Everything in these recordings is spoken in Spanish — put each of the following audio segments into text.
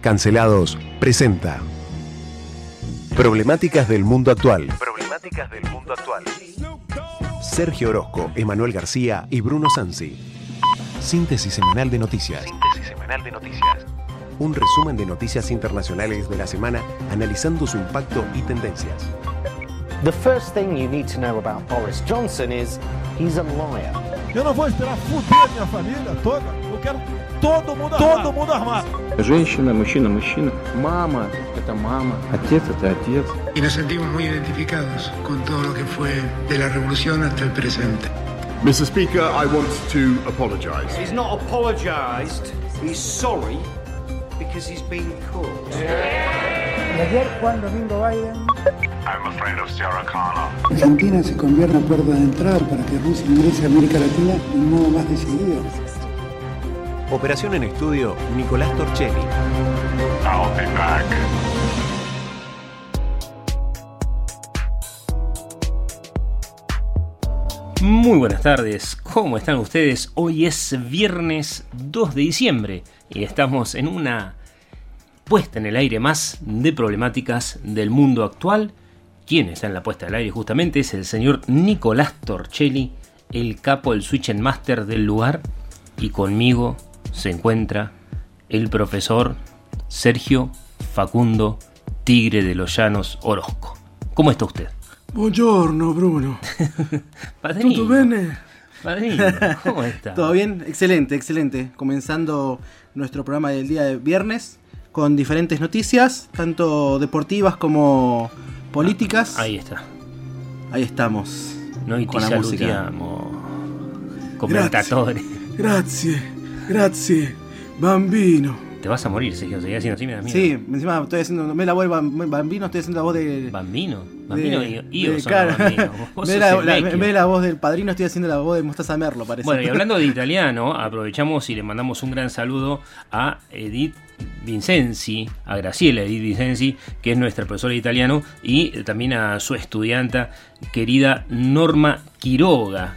Cancelados presenta Problemáticas del mundo actual. Problemáticas del mundo actual. Sergio Orozco, Emanuel García y Bruno Sansi. Síntesis semanal de noticias. Síntesis semanal de noticias. Un resumen de noticias internacionales de la semana analizando su impacto y tendencias. The first thing you need to know about Boris Johnson is he's a liar. Eu não vou esperar fuder minha família toda. Eu quero todo mundo armado. Todo mundo armado. Женщина, мужчина, мужчина. Мама – это мама. Отец – это отец. y nos sentimos muy identificados con todo lo que fue de la revolución hasta el presente. Mr. Speaker, I want to apologise. He's not apologised. He's sorry because he's been caught. Y ayer Juan Domingo Biden I'm afraid of Sarah Connor. Argentina se convierte en puerta de entrada para que Rusia ingrese a América Latina de un modo más decidido. Operación en estudio, Nicolás Torchelli. I'll be back. Muy buenas tardes, ¿cómo están ustedes? Hoy es viernes 2 de diciembre y estamos en una puesta en el aire más de problemáticas del mundo actual. ¿Quién está en la puesta del aire justamente? Es el señor Nicolás Torchelli, el capo, el switch master del lugar. Y conmigo se encuentra el profesor Sergio Facundo Tigre de los Llanos Orozco. ¿Cómo está usted? Buongiorno, Bruno. Padrino. Tutto bene? Padrino, ¿cómo está? ¿Todo bien? Excelente, excelente. Comenzando nuestro programa del día de viernes con diferentes noticias, tanto deportivas como políticas. Ahí está. Ahí estamos. Noi ti Con la música. Grazie, grazie, bambino. Te vas a morir, Sergio. Seguís haciendo así, me da miedo. Sí, encima estoy haciendo, me la voz bambino, estoy haciendo la voz de... Bambino. Bambino de- y yo claro. de la- la- vecchio. en vez de la voz del padrino, estoy haciendo la voz de Mostaza Merlo, parece. Bueno, y hablando de italiano, aprovechamos y le mandamos un gran saludo a Edith Vincenzi, a Graciela Edith Vincenzi, que es nuestra profesora de italiano, y también a su estudianta querida Norma Quiroga,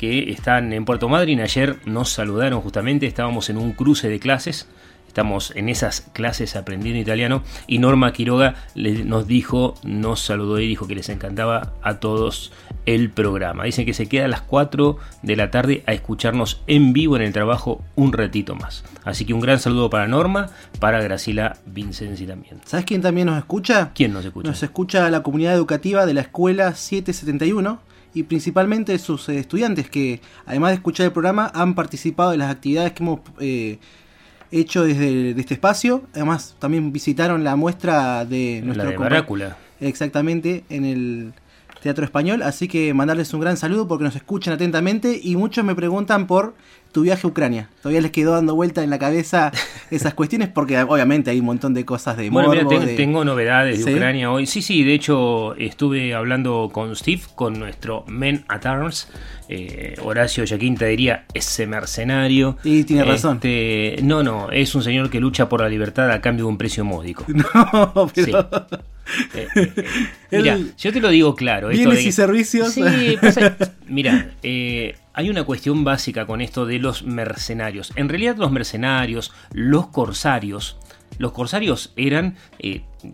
que están en Puerto Madryn. Ayer nos saludaron justamente, estábamos en un cruce de clases. Estamos en esas clases aprendiendo italiano y Norma Quiroga nos dijo, nos saludó y dijo que les encantaba a todos el programa. Dicen que se queda a las 4 de la tarde a escucharnos en vivo en el trabajo un ratito más. Así que un gran saludo para Norma, para Graciela Vincenzi también. ¿Sabes quién también nos escucha? ¿Quién nos escucha? Nos escucha la comunidad educativa de la escuela 771 y principalmente sus eh, estudiantes que además de escuchar el programa han participado de las actividades que hemos eh, hecho desde de este espacio. Además también visitaron la muestra de nuestro La de. Exactamente, en el Teatro Español. Así que mandarles un gran saludo porque nos escuchan atentamente y muchos me preguntan por tu viaje a Ucrania. Todavía les quedó dando vuelta en la cabeza esas cuestiones porque obviamente hay un montón de cosas de Bueno, mira, de- tengo novedades de ¿Sí? Ucrania hoy. Sí, sí, de hecho estuve hablando con Steve, con nuestro Men at Arms. Eh, Horacio Yaquinta diría, ese mercenario. Y tiene razón. Este, no, no, es un señor que lucha por la libertad a cambio de un precio módico. No, pero... Eh, eh, eh, mira, El- yo te lo digo claro. esto Bienes de y servicios. Sí, pasa- mira, hay una cuestión básica con esto de los mercenarios. En realidad los mercenarios, los corsarios, los corsarios eran,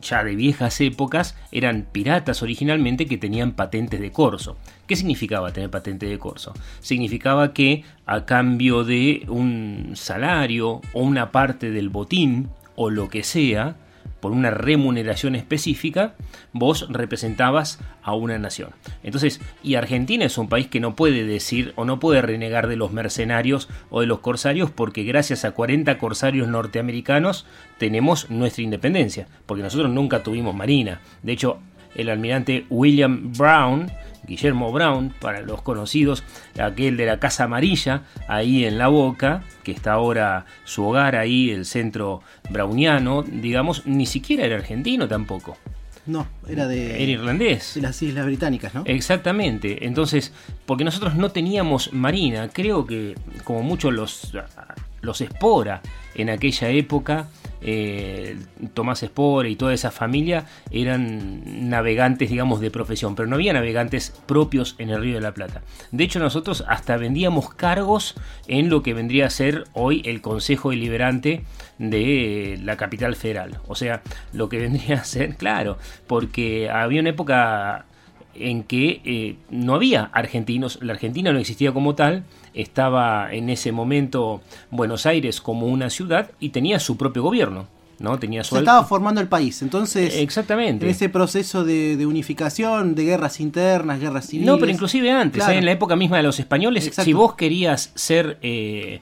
ya de viejas épocas, eran piratas originalmente que tenían patentes de corso. ¿Qué significaba tener patente de corso? Significaba que a cambio de un salario o una parte del botín o lo que sea, por una remuneración específica, vos representabas a una nación. Entonces, y Argentina es un país que no puede decir o no puede renegar de los mercenarios o de los corsarios porque gracias a 40 corsarios norteamericanos tenemos nuestra independencia, porque nosotros nunca tuvimos marina. De hecho, el almirante William Brown, Guillermo Brown, para los conocidos, aquel de la Casa Amarilla, ahí en la boca, que está ahora su hogar ahí, el centro browniano, digamos, ni siquiera era argentino tampoco. No, era de, Era irlandés. de las Islas Británicas, ¿no? Exactamente. Entonces, porque nosotros no teníamos marina, creo que como muchos los, los espora en aquella época, eh, Tomás Espore y toda esa familia eran navegantes, digamos, de profesión, pero no había navegantes propios en el Río de la Plata. De hecho, nosotros hasta vendíamos cargos en lo que vendría a ser hoy el Consejo Deliberante de la capital federal. O sea, lo que vendría a ser, claro, porque había una época en que eh, no había argentinos, la Argentina no existía como tal, estaba en ese momento Buenos Aires como una ciudad y tenía su propio gobierno. ¿no? Tenía su Se estaba formando el país, entonces Exactamente. en ese proceso de, de unificación, de guerras internas, guerras civiles. No, pero inclusive antes, Claro. ¿eh? en la época misma de los españoles, Exacto. si vos querías ser eh,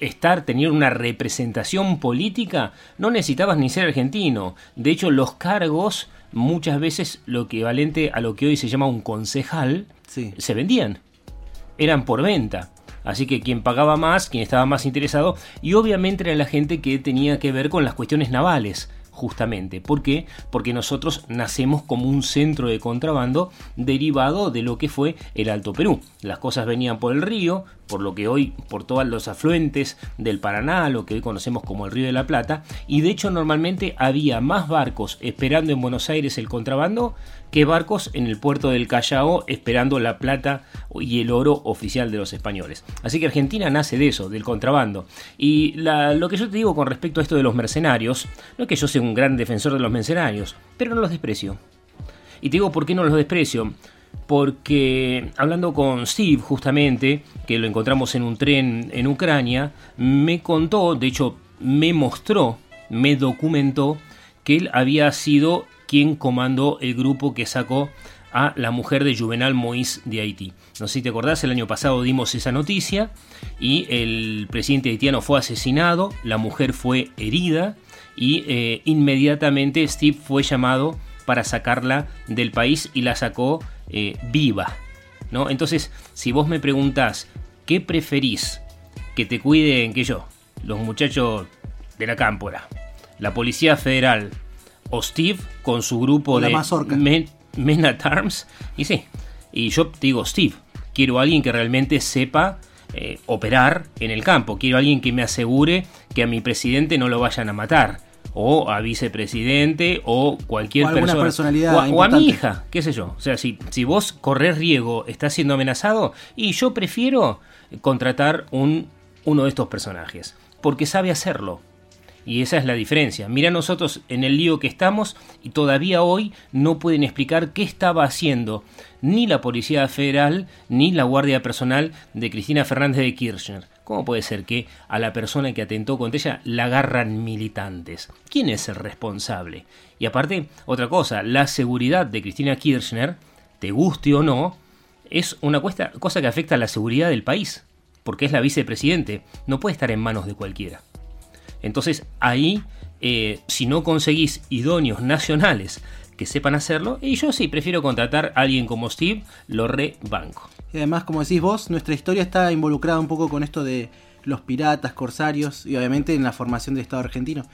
estar, tener una representación política, no necesitabas ni ser argentino. De hecho, los cargos, muchas veces lo equivalente a lo que hoy se llama un concejal, Sí. se vendían. Eran por venta. Así que quien pagaba más, quien estaba más interesado, y obviamente era la gente que tenía que ver con las cuestiones navales, justamente. ¿Por qué? Porque nosotros nacemos como un centro de contrabando derivado de lo que fue el Alto Perú. Las cosas venían por el río, por lo que hoy, por todos los afluentes del Paraná, lo que hoy conocemos como el Río de la Plata, y de hecho normalmente había más barcos esperando en Buenos Aires el contrabando que barcos en el puerto del Callao esperando la plata y el oro oficial de los españoles. Así que Argentina nace de eso, del contrabando. Y lo que yo te digo con respecto a esto de los mercenarios, no es que yo sea un gran defensor de los mercenarios, pero no los desprecio. Y te digo por qué no los desprecio. Porque hablando con Steve justamente, que lo encontramos en un tren en Ucrania, me contó, de hecho me mostró, me documentó que él había sido quien comandó el grupo que sacó a la mujer de Juvenal Moïse de Haití. No sé si te acordás, el año pasado dimos esa noticia y el presidente haitiano fue asesinado, la mujer fue herida y eh, inmediatamente Steve fue llamado para sacarla del país y la sacó eh, viva. ¿no? Entonces, si vos me preguntás, ¿qué preferís? ¿Que te cuiden que yo? Los muchachos de la cámpora, la Policía Federal o Steve con su grupo la de mazorca. Men, Men at Arms. Y sí, y yo te digo, Steve, quiero a alguien que realmente sepa eh, operar en el campo. Quiero a alguien que me asegure que a mi presidente no lo vayan a matar. O a vicepresidente o cualquier O persona. personalidad o, a, o a importante. mi hija, qué sé yo. O sea, si, si vos corres riesgo, estás siendo amenazado, y yo prefiero contratar un, uno de estos personajes. Porque sabe hacerlo. Y esa es la diferencia. Mira nosotros en el lío que estamos y todavía hoy no pueden explicar qué estaba haciendo ni la Policía Federal ni la Guardia Personal de Cristina Fernández de Kirchner. ¿Cómo puede ser que a la persona que atentó contra ella la agarran militantes? ¿Quién es el responsable? Y aparte, otra cosa, la seguridad de Cristina Kirchner, te guste o no, es una cosa que afecta a la seguridad del país, porque es la vicepresidente, no puede estar en manos de cualquiera. Entonces ahí, eh, si no conseguís idóneos nacionales que sepan hacerlo, y yo sí prefiero contratar a alguien como Steve, lo rebanco. Y además, como decís vos, nuestra historia está involucrada un poco con esto de los piratas, corsarios y obviamente en la formación del Estado argentino.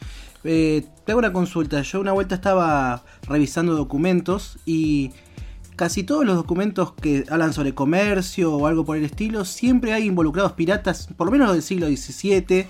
Eh, te hago una consulta. Yo una vuelta estaba revisando documentos y casi todos los documentos que hablan sobre comercio o algo por el estilo, siempre hay involucrados piratas, por lo menos del siglo XVII,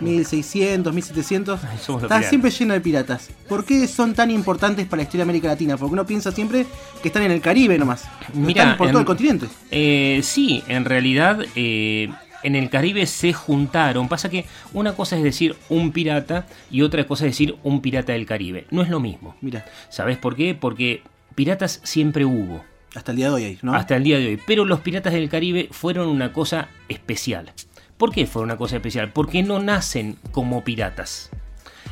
1600, 1700. somos los Está siempre lleno de piratas. ¿Por qué son tan importantes para la historia de América Latina? Porque uno piensa siempre que están en el Caribe nomás. Mira, están por en- todo el continente. Eh, sí, en realidad eh, en el Caribe se juntaron. Pasa que una cosa es decir un pirata y otra cosa es decir un pirata del Caribe. No es lo mismo. Mira, ¿Sabes por qué? Porque piratas siempre hubo. hasta el día de hoy ¿no? hasta el día de hoy. Pero los piratas del Caribe fueron una cosa especial. ¿Por qué fue una cosa especial? Porque no nacen como piratas.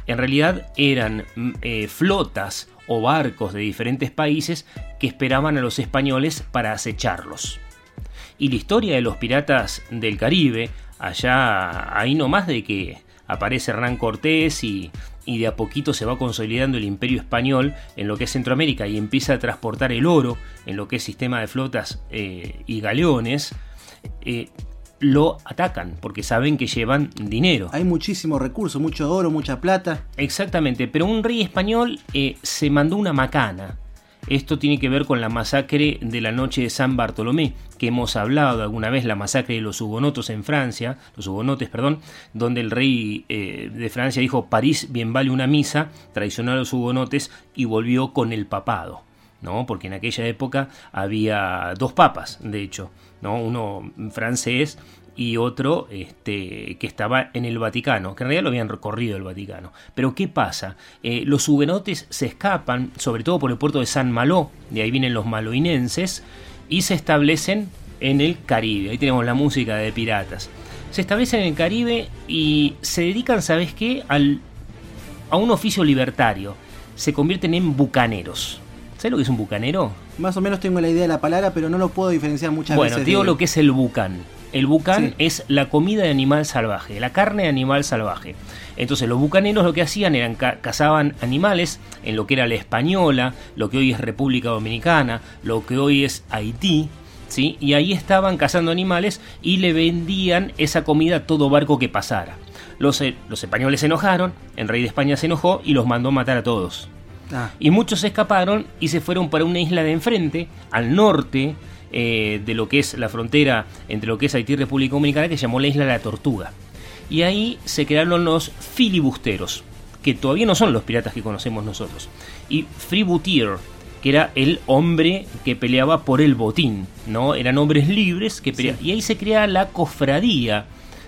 En realidad eran mm, eh, flotas o barcos de diferentes países que esperaban a los españoles para acecharlos. Y la historia de los piratas del Caribe, allá ahí nomás de que aparece Hernán Cortés y, y de a poquito se va consolidando el imperio español en lo que es Centroamérica y empieza a transportar el oro en lo que es sistema de flotas eh, y galeones, eh, lo atacan porque saben que llevan dinero. Hay muchísimo recurso, mucho oro, mucha plata. Exactamente, pero un rey español eh, se mandó una macana. Esto tiene que ver con la masacre de la noche de San Bartolomé, que hemos hablado alguna vez, la masacre de los hugonotos en Francia, los hugonotes, perdón, donde el rey eh, de Francia dijo París bien vale una misa, traicionó a los hugonotes y volvió con el papado. ¿no? Porque en aquella época había dos papas, de hecho, ¿no? Uno francés y otro este, que estaba en el Vaticano, que en realidad lo habían recorrido el Vaticano. Pero ¿qué pasa? Eh, los hugonotes se escapan, sobre todo por el puerto de San Malo, de ahí vienen los maloinenses, y se establecen en el Caribe. Ahí tenemos la música de piratas. Se establecen en el Caribe y se dedican, ¿sabes qué? Al, a un oficio libertario. Se convierten en bucaneros. ¿Sabes lo que es un bucanero? Más o menos tengo la idea de la palabra, pero no lo puedo diferenciar muchas bueno, veces. Bueno, digo de... lo que es el bucán. El bucán sí. es la comida de animal salvaje, la carne de animal salvaje. Entonces los bucaneros lo que hacían eran ca cazaban animales en lo que era la española, lo que hoy es República Dominicana, lo que hoy es Haití, ¿sí? Y ahí estaban cazando animales y le vendían esa comida a todo barco que pasara. Los, eh, los españoles se enojaron, el rey de España se enojó y los mandó matar a todos. Ah. Y muchos se escaparon y se fueron para una isla de enfrente, al norte, eh, de lo que es la frontera entre lo que es Haití y República Dominicana, que se llamó la Isla de la Tortuga. Y ahí se crearon los filibusteros, que todavía no son los piratas que conocemos nosotros. Y Freebooter, que era el hombre que peleaba por el botín, ¿no? Eran hombres libres que peleaban. Sí. Y ahí se crea la cofradía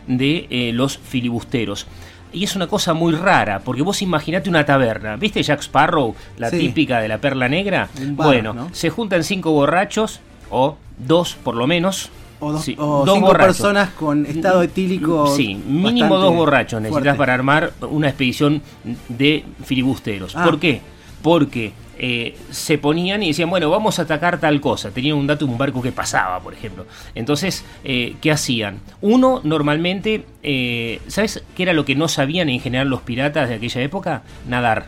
de eh, los filibusteros. Y es una cosa muy rara, porque vos imaginate una taberna. ¿Viste Jack Sparrow, la sí. típica de la perla negra? Bar, bueno, ¿no? se juntan cinco borrachos, o dos por lo menos. O dos, sí, o dos cinco borrachos. personas con estado etílico. Sí, mínimo dos borrachos necesitas fuerte. para armar una expedición de filibusteros. Ah. ¿Por qué? Porque eh, se ponían y decían, bueno, vamos a atacar tal cosa. Tenían un dato de un barco que pasaba, por ejemplo. Entonces, eh, ¿qué hacían? Uno, normalmente, eh, ¿sabes qué era lo que no sabían en general los piratas de aquella época? Nadar.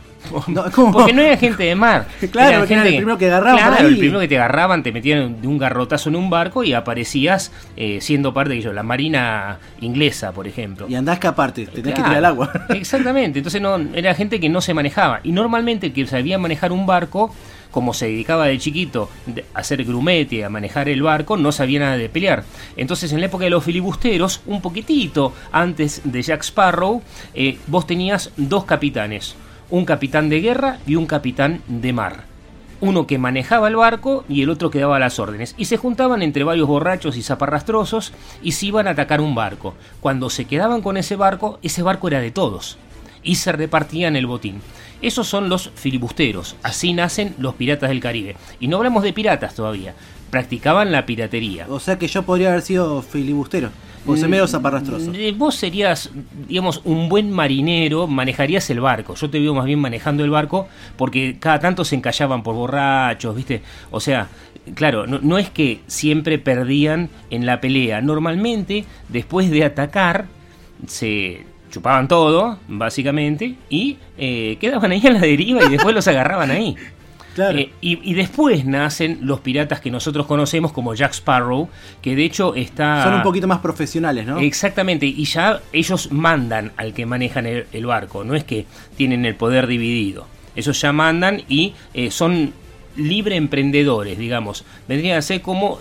No, Porque no era gente de mar. Claro, era que era el primero que agarraban Claro, el primero que te agarraban, te metían de un garrotazo en un barco y aparecías eh, siendo parte de ellos, la marina inglesa, por ejemplo. Y andás a escaparte, tenés que tirar al agua. Exactamente, entonces no, era gente que no se manejaba. Y normalmente el que sabía manejar un barco, como se dedicaba de chiquito a hacer grumete, a manejar el barco, no sabía nada de pelear. Entonces en la época de los filibusteros, un poquitito antes de Jack Sparrow, eh, vos tenías dos capitanes, un capitán de guerra y un capitán de mar uno que manejaba el barco y el otro que daba las órdenes. Y se juntaban entre varios borrachos y zaparrastrosos y se iban a atacar un barco. Cuando se quedaban con ese barco, ese barco era de todos. Y se repartían el botín. Esos son los filibusteros. Así nacen los piratas del Caribe. Y no hablamos de piratas todavía. Practicaban la piratería. O sea que yo podría haber sido filibustero. O sea, medio zaparrastroso. Eh, Vos serías, digamos, un buen marinero, manejarías el barco. Yo te veo más bien manejando el barco porque cada tanto se encallaban por borrachos, ¿viste? O sea, claro, no, no es que siempre perdían en la pelea. Normalmente, después de atacar, se chupaban todo, básicamente, y eh, quedaban ahí a la deriva y después los agarraban ahí. Claro. Eh, y, y después nacen los piratas que nosotros conocemos como Jack Sparrow, que de hecho está... Son un poquito más profesionales, ¿no? Exactamente, y ya ellos mandan al que manejan el, el barco, no es que tienen el poder dividido. Ellos ya mandan y eh, son libre emprendedores, digamos. Vendrían a ser como...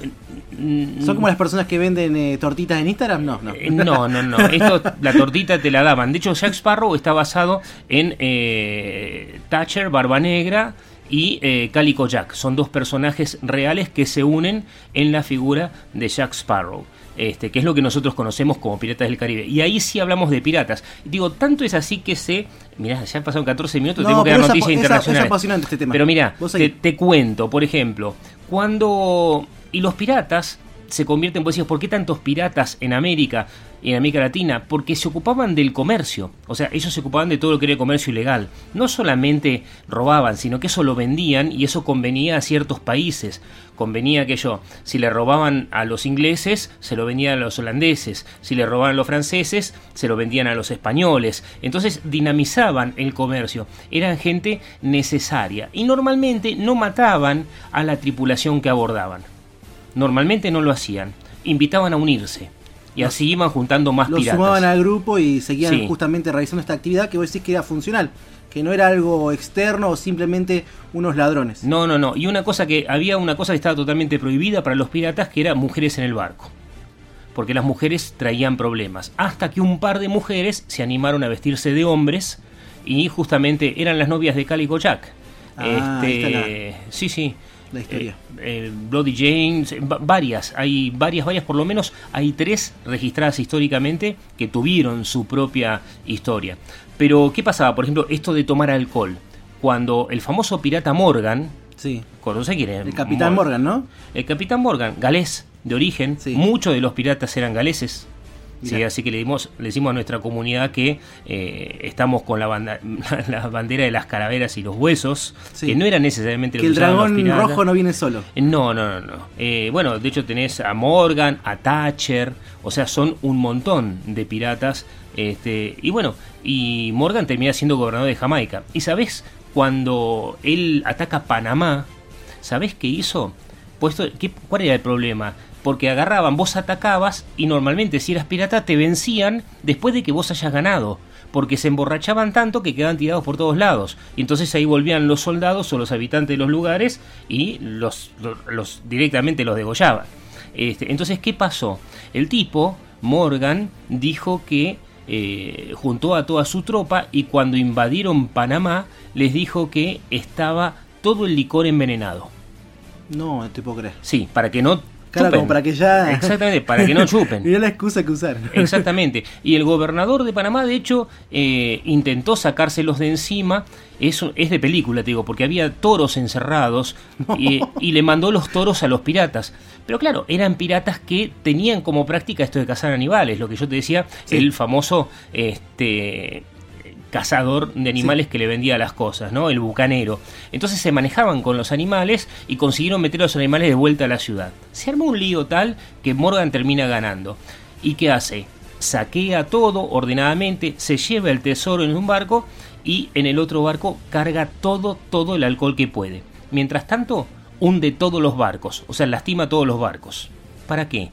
mm, ¿Son como las personas que venden eh, tortitas en Instagram? No, no. eh, No, no, no. Esto, la tortita te la daban. De hecho, Jack Sparrow está basado en eh, Thatcher, Barba Negra y eh, Calico Jack. Son dos personajes reales que se unen en la figura de Jack Sparrow. Este, que es lo que nosotros conocemos como Piratas del Caribe. Y ahí sí hablamos de piratas. Digo, tanto es así que se. Mirá, ya han pasado 14 minutos, No, tengo que dar noticias internacionales. es apasionante este tema. Pero mira, te, te cuento, por ejemplo, cuando. Y los piratas se convierten, pues decías, ¿por qué tantos piratas en América y en América Latina? Porque se ocupaban del comercio. O sea, ellos se ocupaban de todo lo que era comercio ilegal. No solamente robaban, sino que eso lo vendían y eso convenía a ciertos países. Convenía que yo, si le robaban a los ingleses, se lo vendían a los holandeses. Si le robaban a los franceses, se lo vendían a los españoles. Entonces dinamizaban el comercio. Eran gente necesaria. Y normalmente no mataban a la tripulación que abordaban. Normalmente no lo hacían. Invitaban a unirse. Y así iban juntando más Los piratas. sumaban al grupo y seguían Sí. justamente realizando esta actividad que vos decís que era funcional, que no era algo externo o simplemente unos ladrones. No, no, no. Y una cosa que había una cosa que estaba totalmente prohibida para los piratas que era mujeres en el barco. Porque las mujeres traían problemas. Hasta que un par de mujeres se animaron a vestirse de hombres y justamente eran las novias de Calico Jack. Ah, ahí está este, sí, sí. La historia. Eh, eh, Bloody James, eh, va- varias, hay varias, varias, por lo menos hay tres registradas históricamente que tuvieron su propia historia. Pero, ¿qué pasaba? Por ejemplo, esto de tomar alcohol. Cuando el famoso pirata Morgan, Sí. ¿conoce quién? El Capitán Morgan, ¿no? El Capitán Morgan, galés de origen, muchos de los piratas eran galeses. Sí, así que le, dimos, le decimos a nuestra comunidad que eh, estamos con la, banda- la bandera de las calaveras y los huesos, Sí. que no era necesariamente lo Que el los dragón rojo no viene solo. No, no, no. no. Eh, bueno, de hecho tenés a Morgan, a Thatcher, o sea, son un montón de piratas. Este, y bueno, y Morgan termina siendo gobernador de Jamaica. ¿Y sabés cuando él ataca Panamá? ¿Sabés qué hizo? Puesto, ¿qué, ¿Cuál era el problema? Porque agarraban, vos atacabas y normalmente si eras pirata te vencían después de que vos hayas ganado. Porque se emborrachaban tanto que quedaban tirados por todos lados. Y entonces ahí volvían los soldados o los habitantes de los lugares y los, los, los- directamente los degollaban. Este, entonces, ¿qué pasó? El tipo, Morgan, dijo que eh, juntó a toda su tropa y cuando invadieron Panamá les dijo que estaba todo el licor envenenado. No, no te puedo creer. Sí, para que no Claro, chupen. como para que ya. Exactamente, para que no chupen. Mirá la excusa que usar. Exactamente. Y el gobernador de Panamá, de hecho, eh, intentó sacárselos de encima. Es, es de película, te digo, porque había toros encerrados y, y le mandó los toros a los piratas. Pero claro, eran piratas que tenían como práctica esto de cazar animales, lo que yo te decía, Sí. el famoso este, cazador de animales que le vendía las cosas, ¿no? El bucanero. Entonces se manejaban con los animales y consiguieron meter a los animales de vuelta a la ciudad. Se armó un lío tal que Morgan termina ganando. ¿Y qué hace? Saquea todo ordenadamente, se lleva el tesoro en un barco y en el otro barco carga todo, todo el alcohol que puede. Mientras tanto, hunde todos los barcos, o sea, lastima todos los barcos. ¿Para qué?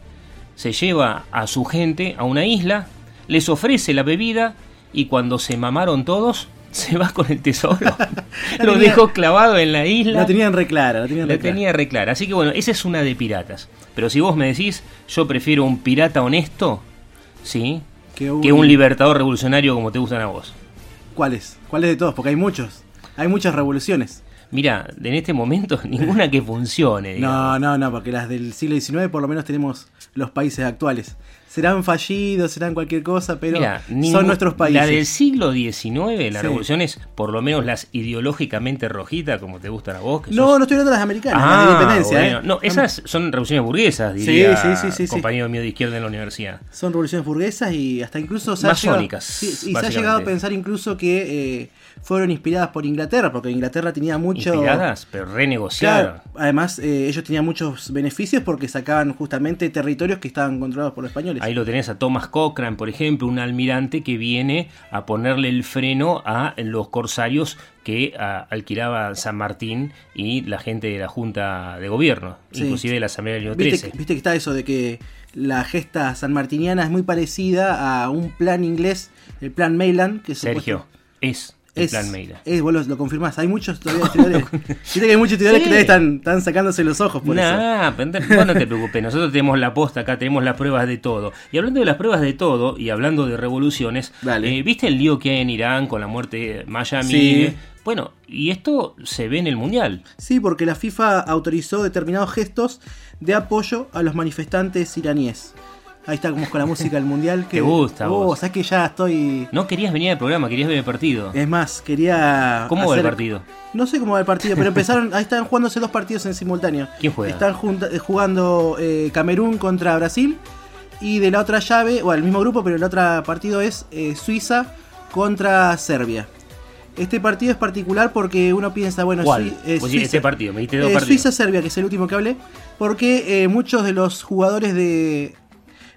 Se lleva a su gente a una isla, les ofrece la bebida y cuando se mamaron todos, se va con el tesoro. Lo tenía- dejó clavado en la isla. La tenían reclara, la tenían La reclara. tenía. Así que bueno, esa es una de piratas. Pero si vos me decís, yo prefiero un pirata honesto, ¿sí? Que un- Que un libertador revolucionario como te gustan a vos. ¿Cuáles? ¿Cuáles de todos? Porque hay muchos. Hay muchas revoluciones. Mira, en este momento ninguna que funcione. digamos. No, no, no, porque las del siglo XIX por lo menos tenemos los países actuales. Serán fallidos, serán cualquier cosa, pero son nuestros países. La del siglo XIX, las Sí. revoluciones, por lo menos las ideológicamente rojitas, como te gustan a vos. que No, sos- no estoy hablando de las americanas, Ah, las de independencia. bueno. ¿eh? No, esas son revoluciones burguesas, diría Sí, compañero mío de izquierda en la universidad. Son revoluciones burguesas y hasta incluso se ha llegado, y se ha llegado a pensar incluso que eh, fueron inspiradas por Inglaterra, porque Inglaterra tenía mucho... Inspiradas, pero renegociaron. Claro, además eh, ellos tenían muchos beneficios porque sacaban justamente territorios que estaban controlados por los españoles. Ahí lo tenés a Thomas Cochrane, por ejemplo, un almirante que viene a ponerle el freno a los corsarios que a, alquilaba San Martín y la gente de la Junta de Gobierno, Sí. inclusive de la Asamblea del año ¿Viste, 13. que- viste que está eso de que la gesta sanmartiniana es muy parecida a un plan inglés, el plan Mayland, que Sergio, supuesto- es el plan Meira. Es, vos lo, lo confirmás. Hay muchos todavía estudiantes. Viste que hay muchos estudiantes Sí. que todavía están, están sacándose los ojos por eso. Nah, vos no te preocupes, nosotros tenemos la posta acá, tenemos las pruebas de todo. Y hablando de las pruebas de todo, y hablando de revoluciones, eh, ¿viste el lío que hay en Irán con la muerte de Maya Sí. Bueno, y esto se ve en el Mundial. Sí, porque la FIFA autorizó determinados gestos de apoyo a los manifestantes iraníes. Ahí está como con la música del mundial. Que, Te gusta, Oh, vos. sabes que ya estoy. No querías venir al programa, querías ver el partido. Es más, quería. ¿Cómo va el hacer- partido? No sé cómo va el partido, pero empezaron. Ahí están jugándose dos partidos en simultáneo. ¿Quién juega? Están eh, jugando eh, Camerún contra Brasil. Y de la otra llave, o el mismo grupo, pero el otro partido es eh, Suiza contra Serbia. Este partido es particular porque uno piensa, bueno, ¿Cuál? Eh, Pues sí, este partido, me dos partidos. Suiza-Serbia, que es el último que hablé, porque muchos de los jugadores de,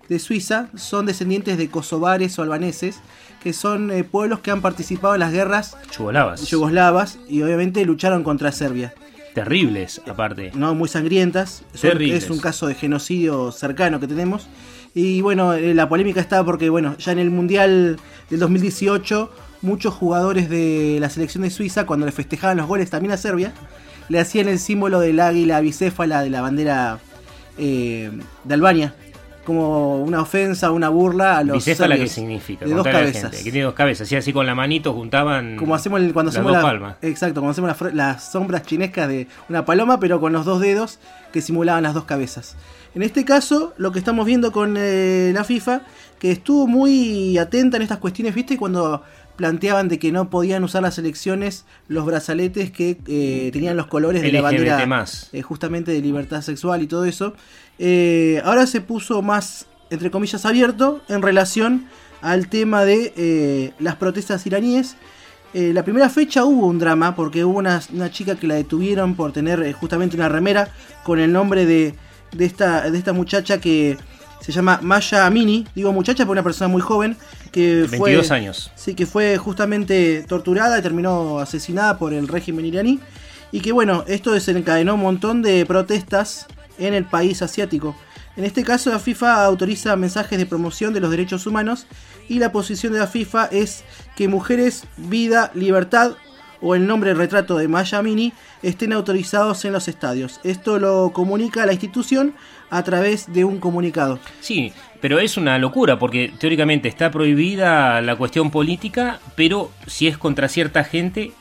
de Suiza son descendientes de kosovares o albaneses, que son eh, pueblos que han participado en las guerras Yugoslavas. yugoslavas y obviamente lucharon contra Serbia. Terribles, aparte. No muy sangrientas, Terribles. es un caso de genocidio cercano que tenemos. Y bueno, eh, la polémica está porque, bueno, ya en el Mundial del 2018, muchos jugadores de la selección de Suiza, cuando le festejaban los goles también a Serbia, le hacían el símbolo del águila bicéfala de la bandera eh, de Albania. Como una ofensa, una burla a los Bicéfala, ¿qué serbios. significa? De dos cabezas. Que tiene dos cabezas. Así, así con la manito juntaban. Como hacemos el- cuando las hacemos dos la- palmas. exacto, cuando hacemos las las sombras chinescas de una paloma, pero con los dos dedos que simulaban las dos cabezas. En este caso, lo que estamos viendo con eh, la FIFA, que estuvo muy atenta en estas cuestiones, ¿viste? Cuando planteaban de que no podían usar las selecciones los brazaletes que eh, tenían los colores de la bandera más. eh, justamente de libertad sexual y todo eso. Eh, ahora se puso más, entre comillas, abierto en relación al tema de eh, las protestas iraníes. Eh, la primera fecha hubo un drama porque hubo una, una chica que la detuvieron por tener justamente una remera con el nombre de, de, esta, de esta muchacha que se llama Maya Amini. Digo muchacha porque una persona muy joven que fue... 22 años. Sí, que fue justamente torturada y terminó asesinada por el régimen iraní. Y que bueno, esto desencadenó un montón de protestas en el país asiático. En este caso la FIFA autoriza mensajes de promoción de los derechos humanos y la posición de la FIFA es que mujeres, vida, libertad o el nombre retrato de Maya Mini estén autorizados en los estadios. Esto lo comunica la institución a través de un comunicado. Sí, pero es una locura porque teóricamente está prohibida la cuestión política, pero si es contra cierta gente,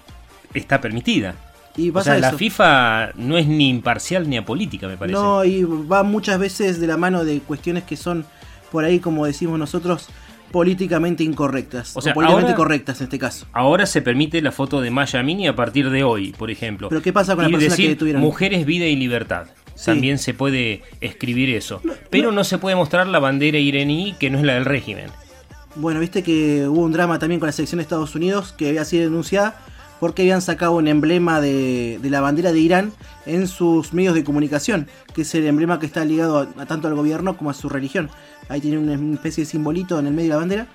está permitida. Y O pasa sea, la. FIFA no es ni imparcial ni apolítica, me parece. No, y va muchas veces de la mano de cuestiones que son, por ahí, como decimos nosotros, políticamente incorrectas. O sea, políticamente ahora- correctas en este caso. Ahora se permite la foto de Maya Mini a partir de hoy, por ejemplo. Pero ¿qué pasa con la persona que decir detuvieron? Mujeres, vida y libertad. Sí. También se puede escribir eso. Pero no. se puede mostrar la bandera iraní que no es la del régimen. Bueno, viste que hubo un drama también con la selección de Estados Unidos que había sido denunciada porque habían sacado un emblema de, la bandera de Irán en sus medios de comunicación, que es el emblema que está ligado tanto al gobierno como a su religión. Ahí tiene una especie de simbolito en el medio de la bandera.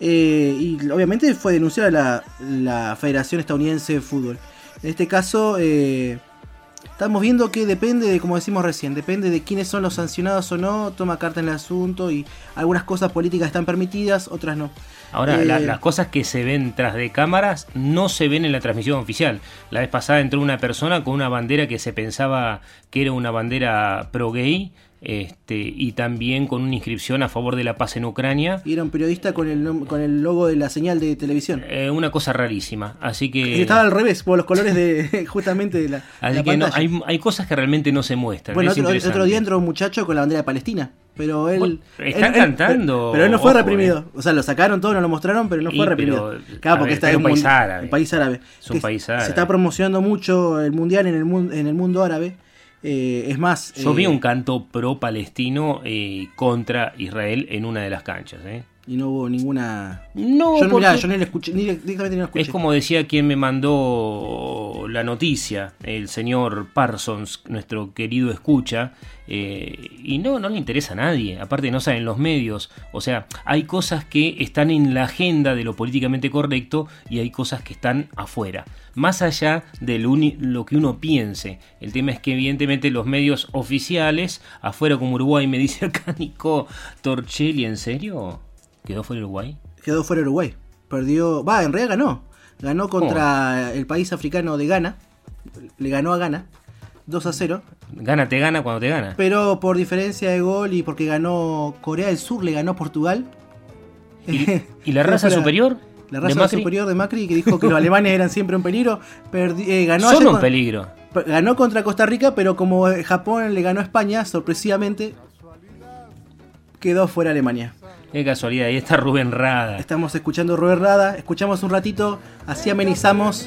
Eh, y obviamente fue denunciada la, la Federación Estadounidense de Fútbol. En este caso, eh, estamos viendo que depende de, como decimos recién, depende de quiénes son los sancionados o no, toma carta en el asunto y algunas cosas políticas están permitidas, otras no. Ahora, Eh, la- las cosas que se ven tras de cámaras no se ven en la transmisión oficial. La vez pasada entró una persona con una bandera que se pensaba que era una bandera pro-gay este, y también con una inscripción a favor de la paz en Ucrania. Y era un periodista con el, con el logo de la señal de televisión. Eh, una cosa rarísima. Así que... Y estaba al revés, por los colores de justamente de la, Así la que no, pantalla. hay, hay cosas que realmente no se muestran. Bueno, otro, otro día entró un muchacho con la bandera de Palestina. Pero él. Bueno, están él- él- cantando, Pero él no fue ojo, reprimido. eh. O sea, lo sacaron todo, no lo mostraron, pero no fue reprimido. Claro, ver, porque está está en un país árabe. un país árabe. Es un país Se árabe. está promocionando mucho el mundial en el, en el mundo árabe. Eh, es más. Yo eh, vi un canto pro-palestino eh, contra Israel en una de las canchas. ¿eh? Y no hubo ninguna. No, yo, no- mirá, yo ni le escuché, ni directamente ni lo escuché. Es como decía quien me mandó la noticia, el señor Parsons, nuestro querido escucha, eh, y no, no le interesa a nadie, aparte no saben los medios, o sea, hay cosas que están en la agenda de lo políticamente correcto y hay cosas que están afuera, más allá de lo, uni- lo que uno piense. El tema es que evidentemente los medios oficiales, afuera como Uruguay, me dice acá Nico Torchelli, ¿en serio? ¿Quedó fuera Uruguay? Quedó fuera Uruguay. Perdió. Va, en realidad ganó. Ganó contra el país africano de Ghana. Le ganó a Ghana. 2 a 0. Gana te gana cuando te gana. Pero por diferencia de gol y porque ganó Corea del Sur, le ganó Portugal. ¿Y la raza superior? La de raza Macri? superior de Macri que dijo que los alemanes eran siempre un peligro. perdi- eh, ganó Son ayer un con- peligro. Ganó contra Costa Rica, pero como Japón le ganó a España, sorpresivamente quedó fuera Alemania. Qué casualidad, ahí está Rubén Rada. Estamos escuchando Robert Rada, escuchamos un ratito, así amenizamos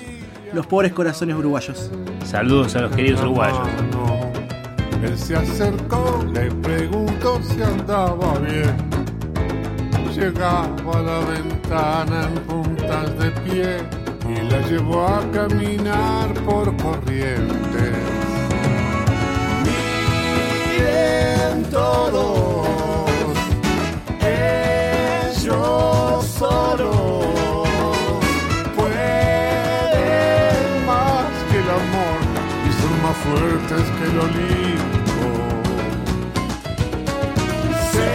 los pobres corazones uruguayos. Saludos a los queridos uruguayos. Él se acercó, le preguntó si andaba bien. Llegaba a la ventana en puntas de pie y la llevó a caminar por corrientes. Miren todos, solo pueden más que el amor y son más fuertes que el Olimpo. Se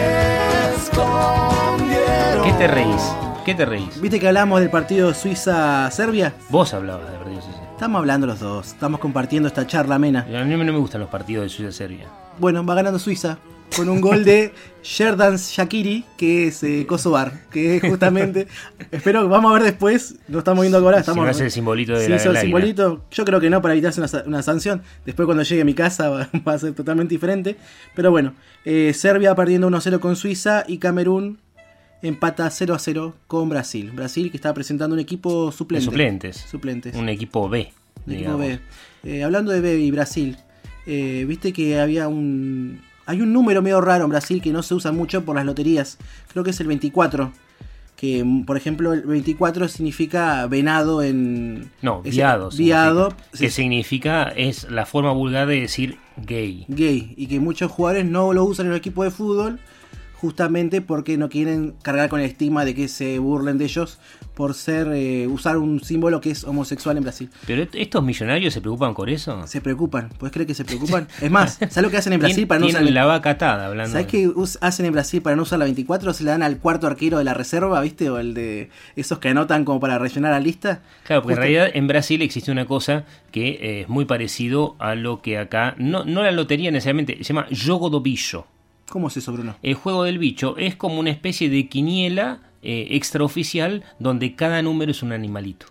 te reís? ¿Qué te reís? ¿Viste que hablamos del partido Suiza-Serbia? Vos hablabas del partido Suiza. Estamos hablando los dos, estamos compartiendo esta charla amena. A mí no me gustan los partidos de Suiza-Serbia. Bueno, va ganando Suiza con un gol de Sherdan Shakiri, que es eh, Kosovar, que es justamente. espero, vamos a ver después, lo estamos viendo ahora. Estamos, si a ser el simbolito de si la, es el simbolito, yo creo que no, para evitarse una, una sanción. Después, cuando llegue a mi casa, va, va a ser totalmente diferente. Pero bueno, eh, Serbia perdiendo 1-0 con Suiza y Camerún empata 0-0 con Brasil. Brasil que está presentando un equipo suplente. suplentes. Suplentes. Un equipo B. Un equipo. B. Eh, hablando de B y Brasil, eh, viste que había un. Hay un número medio raro en Brasil que no se usa mucho por las loterías. Creo que es el 24. Que, por ejemplo, el 24 significa venado en. No, es- viado. Viado. significa. Que significa, es la forma vulgar de decir gay. Gay. Y que muchos jugadores no lo usan en el equipo de fútbol. Justamente porque no quieren cargar con el estigma de que se burlen de ellos por ser eh, usar un símbolo que es homosexual en Brasil. Pero est- estos millonarios se preocupan por eso. Se preocupan, ¿puedes creer que se preocupan? Es más, ¿sabes lo que hacen en Brasil para no usar la vaca atada hablando. ¿Sabes de- qué hacen en Brasil para no usar la 24? Se le dan al cuarto arquero de la reserva, ¿viste? O el de esos que anotan como para rellenar la lista. Claro, porque Justo- en realidad en Brasil existe una cosa que eh, es muy parecido a lo que acá, no, no la lotería necesariamente, se llama Jogo do. ¿Cómo es eso, Bruno? El juego del bicho es como una especie de quiniela eh, extraoficial donde cada número es un animalito.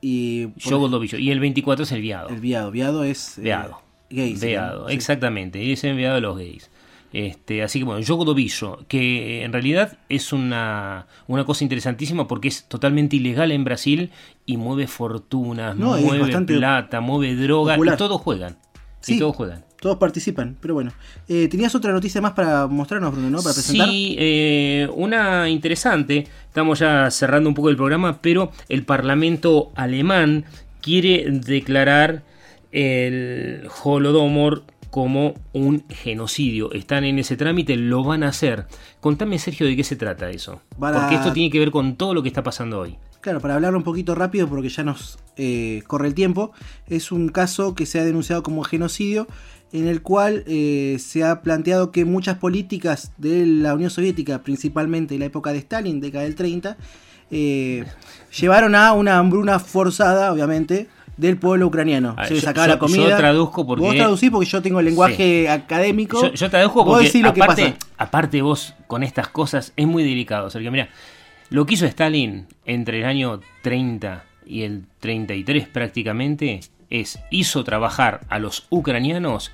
Y por- Jogo do Bicho. Y el 24 es el viado. el viado. Viado es. eh, Veado. gay. se Veado, llama, sí. exactamente. Y es el veado de los gays. Este, así que bueno, Jogo do Bicho, que en realidad es una, una cosa interesantísima porque es totalmente ilegal en Brasil y mueve fortunas, No, mueve plata, mueve droga popular. y todos juegan. Sí. Y todos juegan. Todos participan, pero bueno. Eh, Tenías otra noticia más para mostrarnos, Bruno, ¿no? Para presentar. Sí, eh, una interesante. Estamos ya cerrando un poco el programa, pero el Parlamento alemán quiere declarar el Holodomor como un genocidio. Están en ese trámite, lo van a hacer. Contame, Sergio, de qué se trata eso. Porque esto tiene que ver con todo lo que está pasando hoy. Claro, para hablarlo un poquito rápido porque ya nos eh, corre el tiempo, es un caso que se ha denunciado como genocidio en el cual eh, se ha planteado que muchas políticas de la Unión Soviética, principalmente en la época de Stalin, década del 30, eh, llevaron a una hambruna forzada, obviamente, del pueblo ucraniano. Ah, se les yo- sacaba yo- la comida. yo traduzco porque- Vos traducís porque yo tengo el lenguaje académico. Yo, yo Vos porque decís lo que aparte, pasa. aparte vos con estas cosas es muy delicado, Sergio. Mira, lo que hizo Stalin entre el año 30 y el 33 prácticamente es hizo trabajar a los ucranianos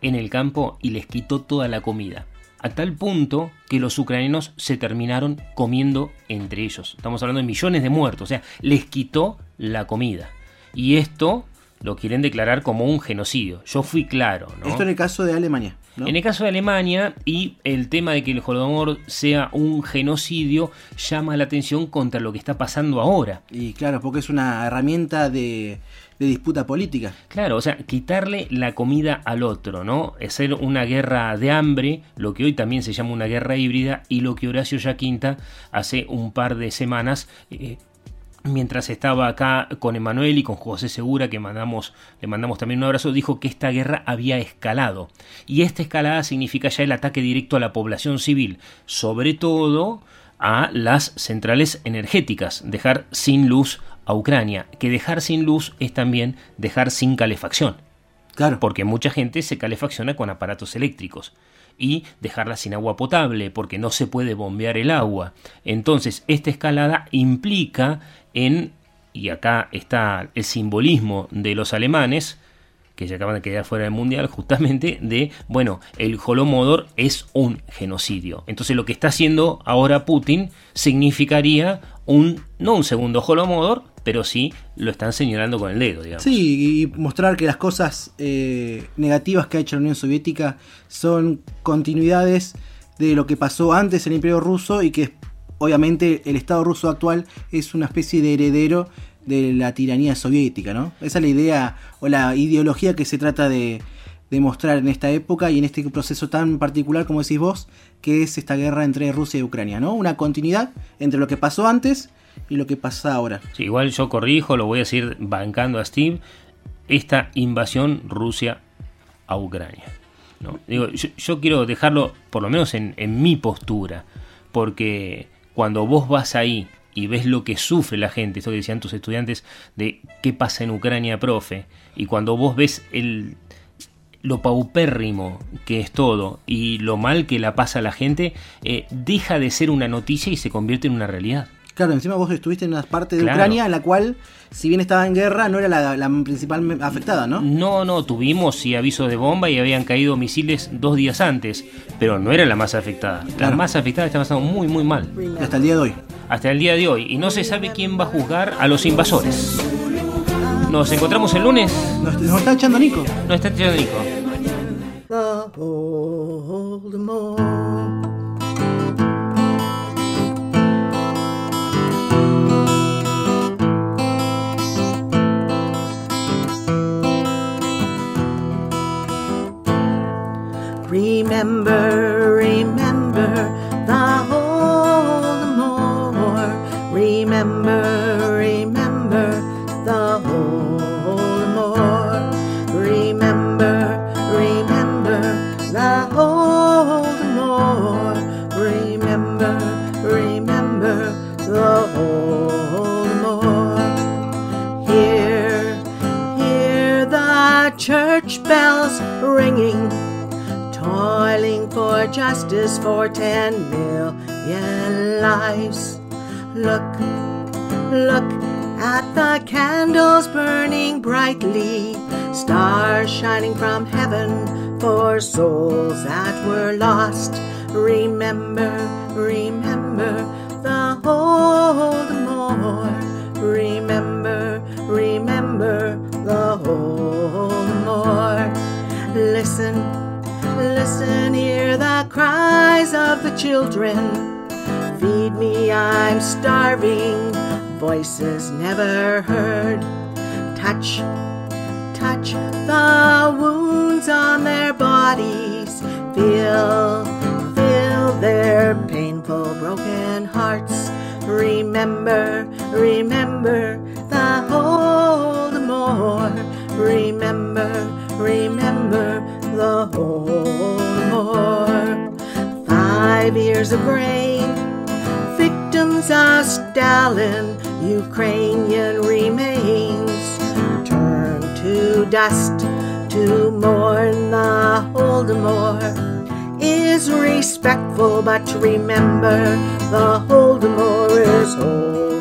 en el campo y les quitó toda la comida. A tal punto que los ucranianos se terminaron comiendo entre ellos. Estamos hablando de millones de muertos. O sea, les quitó la comida. Y esto lo quieren declarar como un genocidio. Yo fui claro. Esto en el caso de Alemania. ¿No? En el caso de Alemania y el tema de que el Holodomor sea un genocidio llama la atención contra lo que está pasando ahora. Y claro, porque es una herramienta de, de disputa política. Claro, o sea, quitarle la comida al otro, ¿no? Hacer una guerra de hambre, lo que hoy también se llama una guerra híbrida, y lo que Horacio Yaquinta hace un par de semanas eh, mientras estaba acá con Emanuel y con José Segura, que mandamos, le mandamos también un abrazo, dijo que esta guerra había escalado. Y esta escalada significa ya el ataque directo a la población civil, sobre todo a las centrales energéticas, dejar sin luz a Ucrania, que dejar sin luz es también dejar sin calefacción. Claro. Porque mucha gente se calefacciona con aparatos eléctricos y dejarla sin agua potable porque no se puede bombear el agua. Entonces, esta escalada implica en, y acá está el simbolismo de los alemanes, que se acaban de quedar fuera del mundial, justamente de, bueno, el Holomodor es un genocidio. Entonces, lo que está haciendo ahora Putin significaría un, no un segundo Holomodor, pero sí lo están señalando con el dedo, digamos. Sí, y mostrar que las cosas eh, negativas que ha hecho la Unión Soviética son continuidades de lo que pasó antes en el Imperio Ruso y que obviamente el Estado ruso actual es una especie de heredero de la tiranía soviética, ¿no? Esa es la idea o la ideología que se trata de, de mostrar en esta época y en este proceso tan particular como decís vos, que es esta guerra entre Rusia y Ucrania, ¿no? Una continuidad entre lo que pasó antes y lo que pasa ahora. Sí, igual yo corrijo, lo voy a decir bancando a Steve, esta invasión Rusia a Ucrania. Digo, yo, quiero dejarlo por lo menos en, en mi postura, porque cuando vos vas ahí y ves lo que sufre la gente, esto que decían tus estudiantes de qué pasa en Ucrania, profe, y cuando vos ves el, lo paupérrimo que es todo y lo mal que la pasa la gente, eh, deja de ser una noticia y se convierte en una realidad. Claro, encima vos estuviste en una parte de Claro. Ucrania en la cual, si bien estaba en guerra, no era la, la principal afectada, ¿no? No, no, tuvimos sí avisos de bomba y habían caído misiles dos días antes, pero no era la más afectada. La Claro. más afectada está pasando muy, muy mal. Hasta el día de hoy. Hasta el día de hoy. Y no se sabe quién va a juzgar a los invasores. Nos encontramos el lunes. Nos, nos está echando Nico. Nos está echando Nico. Remember, remember the Voldemort. Remember, remember the Voldemort. Remember, remember the Voldemort. Remember, remember the Voldemort. Hear, hear the church bells ringing toiling for justice for ten million lives. Look, look at the candles burning brightly, stars shining from heaven for souls that were lost. Remember, remember the Voldemort. Remember, remember the Voldemort. Listen, Listen, hear the cries of the children. Feed me, I'm starving. Voices never heard. Touch, touch the wounds on their bodies. Feel, feel their painful, broken hearts. Remember, remember the Voldemort. Victims of Stalin, Ukrainian remains turn to dust to mourn the Voldemort. Is respectful, but remember the Voldemort is holy.